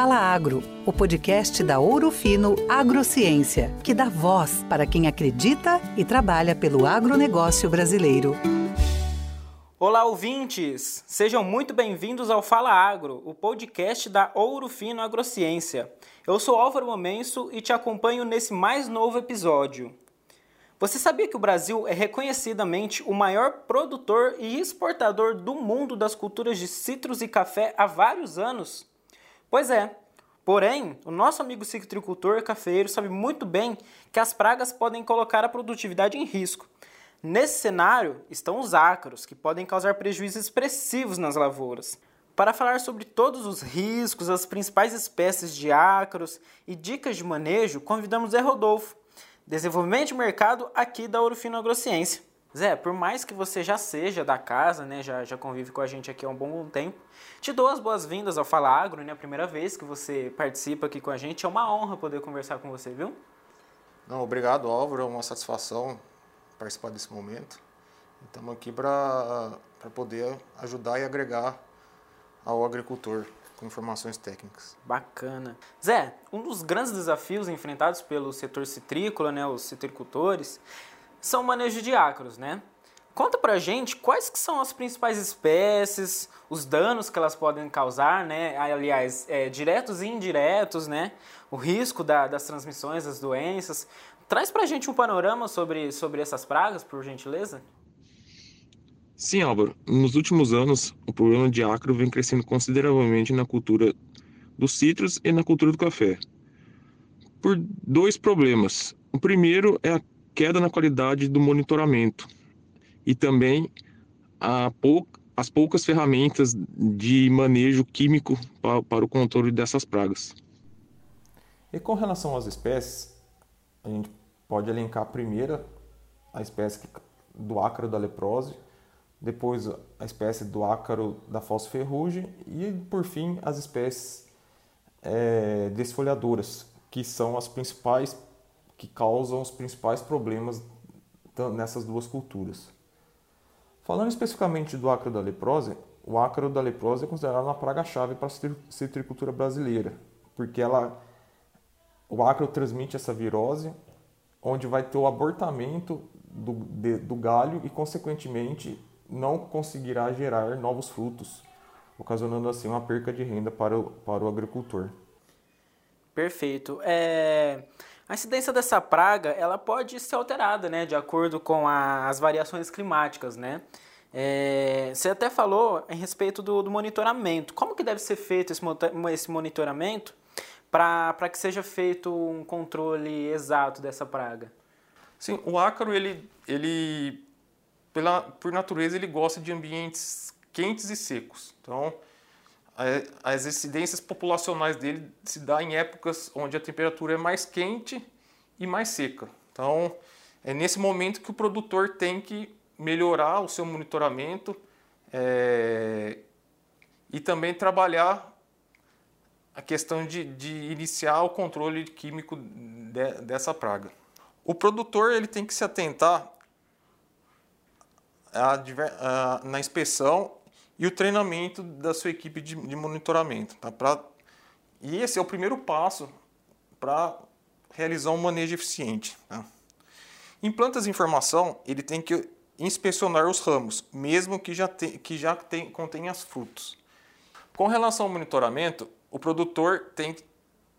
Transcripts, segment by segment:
Fala Agro, o podcast da Ouro Fino Agrociência, que dá voz para quem acredita e trabalha pelo agronegócio brasileiro. Olá, ouvintes! Sejam muito bem-vindos ao Fala Agro, o podcast da Ouro Fino Agrociência. Eu sou Álvaro Momenso e te acompanho nesse mais novo episódio. Você sabia que o Brasil é reconhecidamente o maior produtor e exportador do mundo das culturas de citros e café há vários anos? Pois é. Porém, o nosso amigo citricultor cafeiro sabe muito bem que as pragas podem colocar a produtividade em risco. Nesse cenário estão os ácaros, que podem causar prejuízos expressivos nas lavouras. Para falar sobre todos os riscos, as principais espécies de ácaros e dicas de manejo, convidamos Zé Rodolfo, Desenvolvimento de mercado aqui da Ourofino Agrociência. Zé, por mais que você já seja da casa, né, já, já convive com a gente aqui há um bom tempo, te dou as boas-vindas ao Fala Agro, né, a primeira vez que você participa aqui com a gente, é uma honra poder conversar com você, viu? Não, obrigado Álvaro, é uma satisfação participar desse momento. Estamos aqui para poder ajudar e agregar ao agricultor com informações técnicas. Bacana. Zé, um dos grandes desafios enfrentados pelo setor citrícola, né, os citricultores, são manejo de ácaros, né? Conta pra gente quais que são as principais espécies, os danos que elas podem causar, né? Aliás, é, diretos e indiretos, né? O risco da, das transmissões das doenças. Traz pra gente um panorama sobre, sobre essas pragas, por gentileza. Sim, Álvaro. Nos últimos anos, o problema de ácaro vem crescendo consideravelmente na cultura dos citros e na cultura do café. Por dois problemas. O primeiro é a queda na qualidade do monitoramento e também as poucas ferramentas de manejo químico para, para o controle dessas pragas. E com relação às espécies, a gente pode elencar a primeira, a espécie do ácaro da leprose, depois a espécie do ácaro da ferrugem e, por fim, as espécies é, desfolhadoras, que são as principais, que causam os principais problemas nessas duas culturas. Falando especificamente do ácaro da leprose, o ácaro da leprose é considerado uma praga-chave para a citricultura brasileira, porque ela, o ácaro transmite essa virose, onde vai ter o abortamento do, de, do galho e, consequentemente, não conseguirá gerar novos frutos, ocasionando assim uma perca de renda para o, para o agricultor. Perfeito. É... A incidência dessa praga ela pode ser alterada né, de acordo com a, as variações climáticas. Né? É... Você até falou em respeito do, do, monitoramento. Como que deve ser feito esse, esse monitoramento para que seja feito um controle exato dessa praga? Sim, o ácaro ele, ele pela, por natureza, ele gosta de ambientes quentes e secos. Então, as incidências populacionais dele se dá em épocas onde a temperatura é mais quente e mais seca. Então, é nesse momento que o produtor tem que melhorar o seu monitoramento é, e também trabalhar a questão de, de iniciar o controle químico de, dessa praga. O produtor ele tem que se atentar a, a, na inspeção e o treinamento da sua equipe de, de monitoramento. Tá? Pra, e esse é o primeiro passo para realizar um manejo eficiente. Tá? Em plantas de informação, ele tem que inspecionar os ramos, mesmo que já, te, que já tem, contenha frutos. Com relação ao monitoramento, o produtor tem que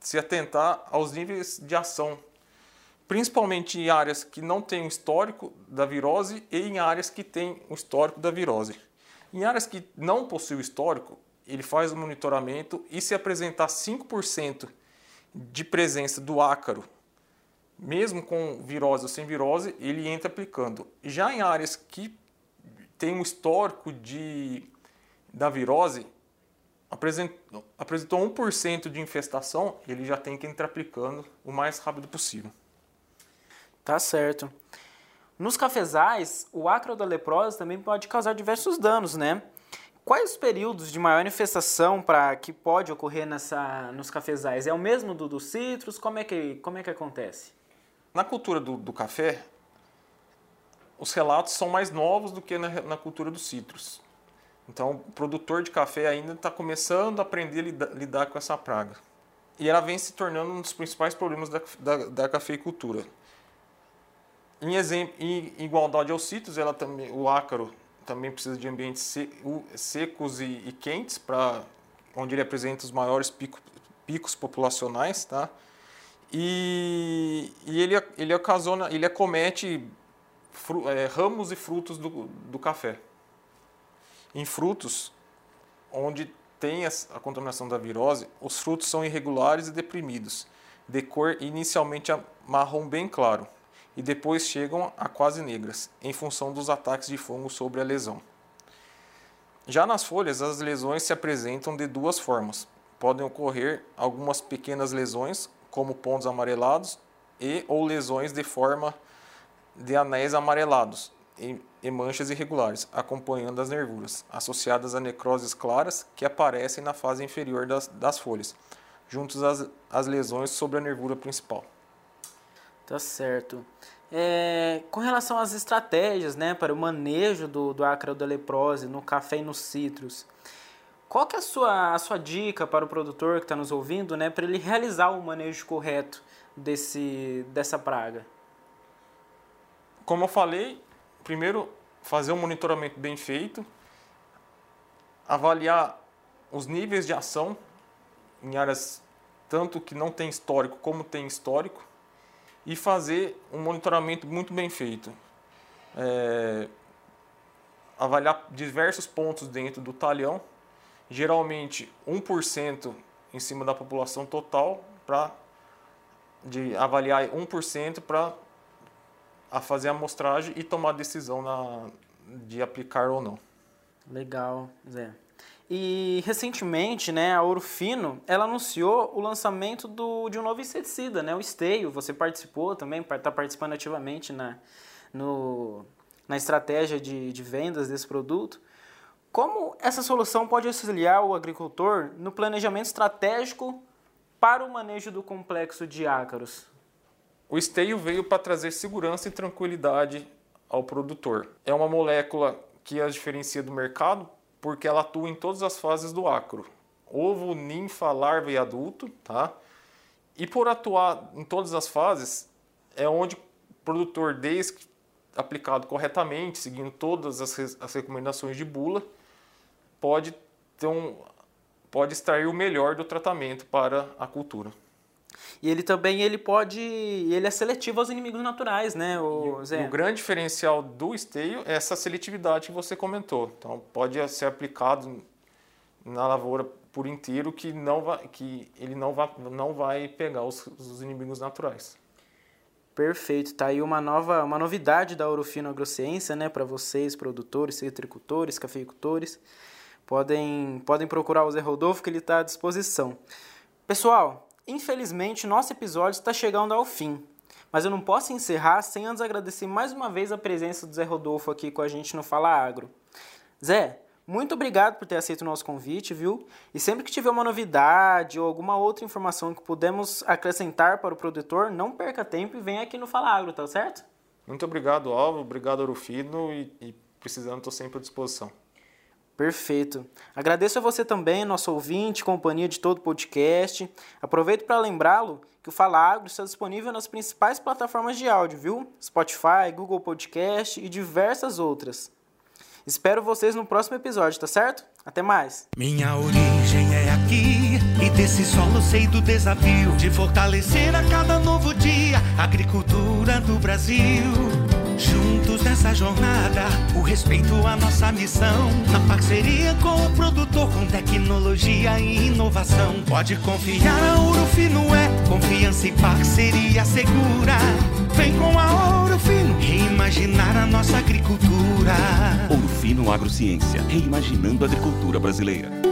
se atentar aos níveis de ação principalmente em áreas que não têm o histórico da virose e em áreas que têm o histórico da virose. Em áreas que não possuem histórico, ele faz o monitoramento e se apresentar 5% de presença do ácaro, mesmo com virose ou sem virose, ele entra aplicando. Já em áreas que tem um histórico de, da virose, apresentou, apresentou 1% de infestação, ele já tem que entrar aplicando o mais rápido possível. Tá certo. Nos cafezais, o ácaro da leprose também pode causar diversos danos, né? Quais os períodos de maior infestação para que pode ocorrer nessa, nos cafezais? É o mesmo do dos citros? Como é que, como é que acontece? Na cultura do, do café, os relatos são mais novos do que na, na cultura dos citros. Então, o produtor de café ainda está começando a aprender a lidar, lidar, com essa praga. E ela vem se tornando um dos principais problemas da, da, da cafeicultura. Em, exemplo, em igualdade aos sítios, ela também, o ácaro também precisa de ambientes secos e, e quentes, para onde ele apresenta os maiores pico, picos populacionais, tá? E, e ele, ele ocasiona, ele acomete fru, é, ramos e frutos do, do café. Em frutos, onde tem a contaminação da virose, os frutos são irregulares e deprimidos, de cor inicialmente marrom bem claro, e depois chegam a quase negras, em função dos ataques de fungo sobre a lesão. Já nas folhas, as lesões se apresentam de duas formas. Podem ocorrer algumas pequenas lesões, como pontos amarelados, e ou lesões de forma de anéis amarelados, e manchas irregulares, acompanhando as nervuras, associadas a necroses claras que aparecem na fase inferior das, das folhas, juntos às, às lesões sobre a nervura principal. Tá certo. É, com relação às estratégias né, para o manejo do, do ácaro da leprose no café e nos citros, qual que é a sua, a sua dica para o produtor que está nos ouvindo né, para ele realizar o manejo correto desse, dessa praga? Como eu falei, primeiro, fazer um monitoramento bem feito, avaliar os níveis de ação em áreas tanto que não tem histórico como tem histórico e fazer um monitoramento muito bem feito. É, avaliar diversos pontos dentro do talhão, geralmente 1% em cima da população total, para de avaliar 1% para a fazer a amostragem e tomar a decisão na, de aplicar ou não. Legal, Zé. E recentemente, né, a Ouro Fino, ela anunciou o lançamento do, de um novo inseticida, né, o Esteio. Você participou também, está participando ativamente na, no, na estratégia de, de vendas desse produto. Como essa solução pode auxiliar o agricultor no planejamento estratégico para o manejo do complexo de ácaros? O esteio veio para trazer segurança e tranquilidade ao produtor. É uma molécula que as diferencia do mercado porque ela atua em todas as fases do acro. Ovo, ninfa, larva e adulto, tá? E por atuar em todas as fases, é onde o produtor, desde aplicado corretamente, seguindo todas as, as recomendações de bula, pode ter um, pode extrair o melhor do tratamento para a cultura. E ele também ele pode. Ele é seletivo aos inimigos naturais, né, o, Zé? o grande diferencial do esteio é essa seletividade que você comentou. Então pode ser aplicado na lavoura por inteiro que não vai, que ele não vai, não vai pegar os, os inimigos naturais. Perfeito, tá aí uma nova, uma novidade da Orofino Agrociência, né, para vocês, produtores, citricultores, cafeicultores. Podem, podem procurar o Zé Rodolfo que ele está à disposição. Pessoal, Infelizmente, nosso episódio está chegando ao fim, mas eu não posso encerrar sem antes agradecer mais uma vez a presença do Zé Rodolfo aqui com a gente no Fala Agro. Zé, muito obrigado por ter aceito o nosso convite, viu? E sempre que tiver uma novidade ou alguma outra informação que pudemos acrescentar para o produtor, não perca tempo e venha aqui no Fala Agro, tá certo? Muito obrigado, Alvo. Obrigado, Arufino. E, e precisando, estou sempre à disposição. Perfeito. Agradeço a você também, nosso ouvinte, companhia de todo o podcast. Aproveito para lembrá-lo que o Fala Agro está disponível nas principais plataformas de áudio, viu? Spotify, Google Podcast e diversas outras. Espero vocês no próximo episódio, tá certo? Até mais. Minha origem é aqui e desse solo sei do desafio de fortalecer a cada novo dia a agricultura do Brasil. Juntos nessa jornada, o respeito à nossa missão. Na parceria com o produtor, com tecnologia e inovação. Pode confiar, a Ouro Fino é confiança e parceria segura. Vem com a Ouro Fino, reimaginar a nossa agricultura. Ouro Fino Agrociência, reimaginando a agricultura brasileira.